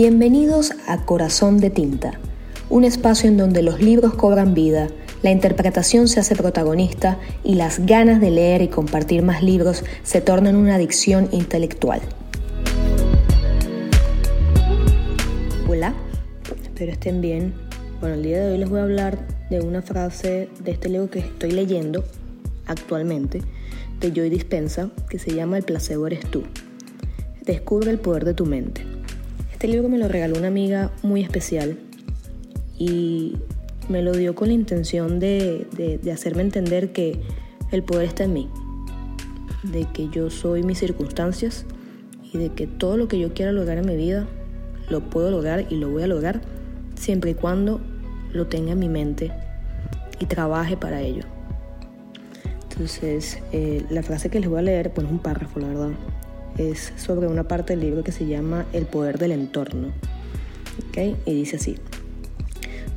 Bienvenidos a Corazón de Tinta, un espacio en donde los libros cobran vida, la interpretación se hace protagonista y las ganas de leer y compartir más libros se tornan una adicción intelectual. Hola, espero estén bien. Bueno, el día de hoy les voy a hablar de una frase de este libro que estoy leyendo actualmente, de Joy Dispensa, que se llama El placebo eres tú. Descubre el poder de tu mente. Este libro me lo regaló una amiga muy especial y me lo dio con la intención de, hacerme entender que el poder está en mí, de que yo soy mis circunstancias y de que todo lo que yo quiera lograr en mi vida lo puedo lograr y lo voy a lograr siempre y cuando lo tenga en mi mente y trabaje para ello. Entonces, eh, la frase que les voy a leer, es un párrafo, la verdad, es sobre una parte del libro que se llama El poder del entorno. Y dice así,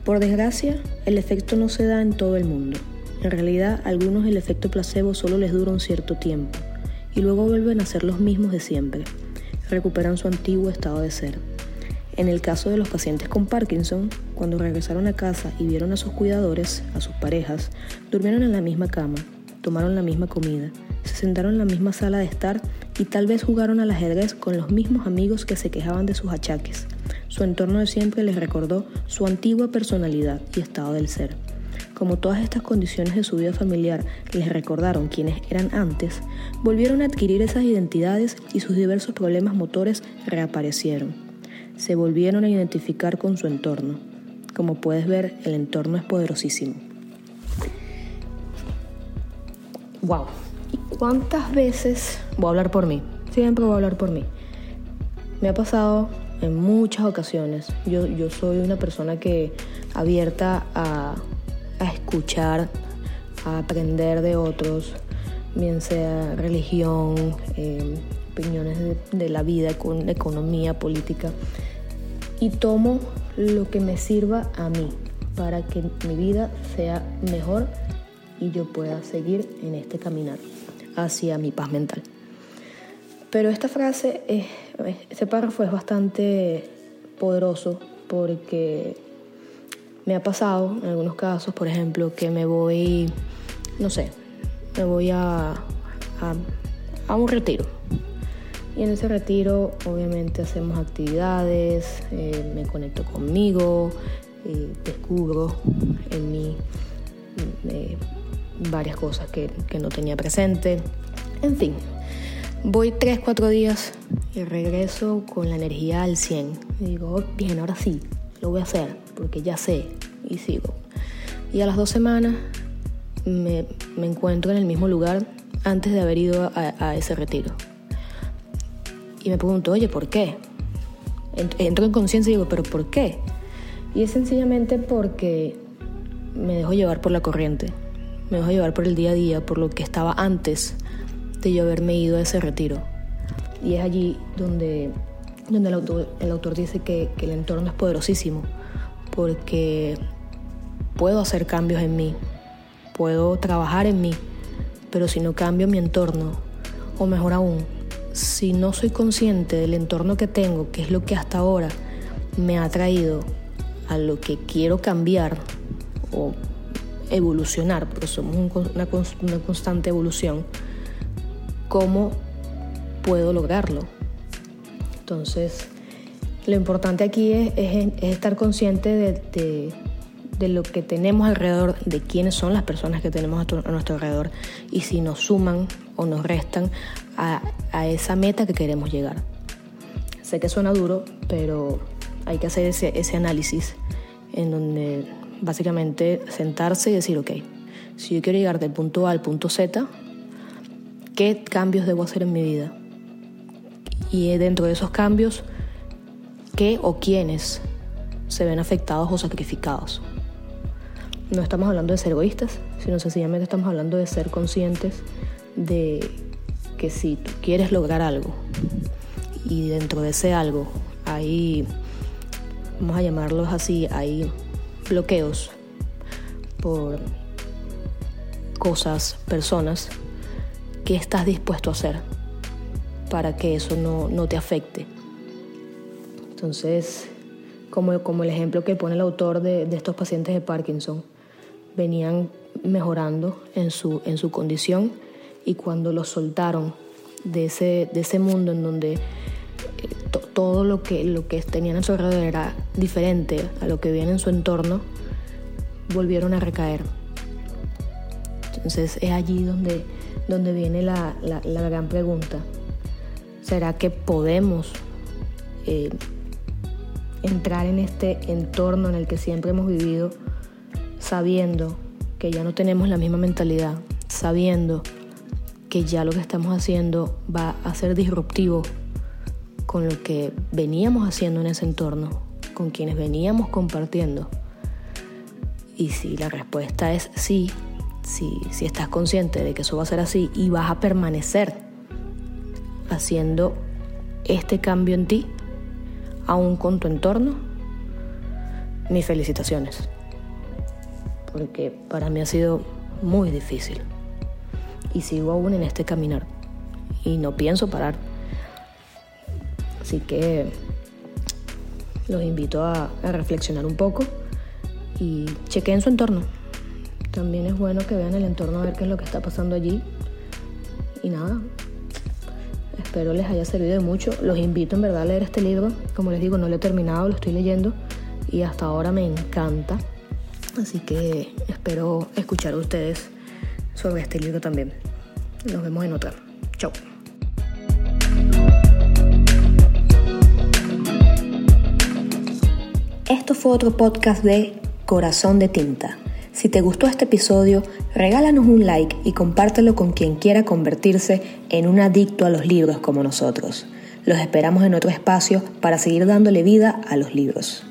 por desgracia, el efecto no se da en todo el mundo. En realidad, a algunos el efecto placebo solo les dura un cierto tiempo y luego vuelven a ser los mismos de siempre. Recuperan su antiguo estado de ser. En el caso de los pacientes con Parkinson, cuando regresaron a casa y vieron a sus cuidadores, a sus parejas, durmieron en la misma cama, tomaron la misma comida, se sentaron en la misma sala de estar y tal vez jugaron al ajedrez con los mismos amigos que se quejaban de sus achaques. Su entorno de siempre les recordó su antigua personalidad y estado del ser. Como todas estas condiciones de su vida familiar les recordaron quienes eran antes, volvieron a adquirir esas identidades y sus diversos problemas motores reaparecieron. Se volvieron a identificar con su entorno. Como puedes ver, el entorno es poderosísimo. ¡Wow! ¿Cuántas veces voy a hablar por mí? Siempre voy a hablar por mí. Me ha pasado en muchas ocasiones. Yo, yo soy una persona que abierta a, escuchar, a aprender de otros, bien sea religión, eh, opiniones de, de, la vida, con economía, política, y tomo lo que me sirva a mí para que mi vida sea mejor y yo pueda seguir en este caminar hacia mi paz mental. Pero esta frase, este párrafo es bastante poderoso porque me ha pasado en algunos casos, por ejemplo, que me voy, no sé, me voy a, a, un retiro. Y en ese retiro obviamente hacemos actividades, eh, me conecto conmigo, eh, descubro en mí eh, varias cosas que, no tenía presente. En fin, voy 3, 4 días y regreso con la energía al 100. Y digo, bien, ahora sí, lo voy a hacer porque ya sé y sigo. Y a las dos semanas me, encuentro en el mismo lugar antes de haber ido a, ese retiro. Y me pregunto, oye, ¿por qué? Entro en conciencia y digo, ¿pero por qué? Y es sencillamente porque me dejo llevar por la corriente me dejo llevar por el día a día, por lo que estaba antes de yo haberme ido a ese retiro. Y es allí donde, donde el, autor, dice que, que el entorno es poderosísimo, porque puedo hacer cambios en mí, puedo trabajar en mí, pero si no cambio mi entorno, o mejor aún, si no soy consciente del entorno que tengo, que es lo que hasta ahora me ha traído a lo que quiero cambiar o evolucionar, porque somos una, constante evolución, ¿cómo puedo lograrlo? Entonces, lo importante aquí es, estar consciente de, lo que tenemos alrededor, de quiénes son las personas que tenemos a, nuestro alrededor y si nos suman o nos restan a, esa meta que queremos llegar. Sé que suena duro, pero hay que hacer ese, ese análisis en donde básicamente sentarse y decir, ok, si yo quiero llegar del punto A al punto Z, ¿qué cambios debo hacer en mi vida? Y dentro de esos cambios, ¿qué o quiénes se ven afectados o sacrificados? No estamos hablando de ser egoístas, sino sencillamente estamos hablando de ser conscientes de que si tú quieres lograr algo y dentro de ese algo hay, vamos a llamarlos así, hay bloqueos por cosas, personas, ¿qué estás dispuesto a hacer para que eso no, te afecte? Entonces, como, como el ejemplo que pone el autor de, de estos pacientes de Parkinson, venían mejorando en su, en su condición y cuando los soltaron de ese, de ese mundo en donde eh, todo lo que, lo que tenían a su alrededor era diferente a lo que veían en su entorno, volvieron a recaer. Entonces es allí donde, donde viene la, la, la gran pregunta. ¿Será que podemos eh, entrar en este entorno en el que siempre hemos vivido sabiendo que ya no tenemos la misma mentalidad, sabiendo que ya lo que estamos haciendo va a ser disruptivo con lo que veníamos haciendo en ese entorno, con quienes veníamos compartiendo. Y si la respuesta es sí, si, estás consciente de que eso va a ser así y vas a permanecer haciendo este cambio en ti, aún con tu entorno, mis felicitaciones. Porque para mí ha sido muy difícil. Y sigo aún en este caminar. Y no pienso parar. Así que los invito a, reflexionar un poco y chequeen su entorno. También es bueno que vean el entorno a ver qué es lo que está pasando allí. Y nada, espero les haya servido de mucho. Los invito en verdad a leer este libro. Como les digo, no lo he terminado, lo estoy leyendo y hasta ahora me encanta. Así que espero escuchar a ustedes sobre este libro también. Nos vemos en otra. Chao. Esto fue otro podcast de Corazón de Tinta. Si te gustó este episodio, regálanos un like y compártelo con quien quiera convertirse en un adicto a los libros como nosotros. Los esperamos en otro espacio para seguir dándole vida a los libros.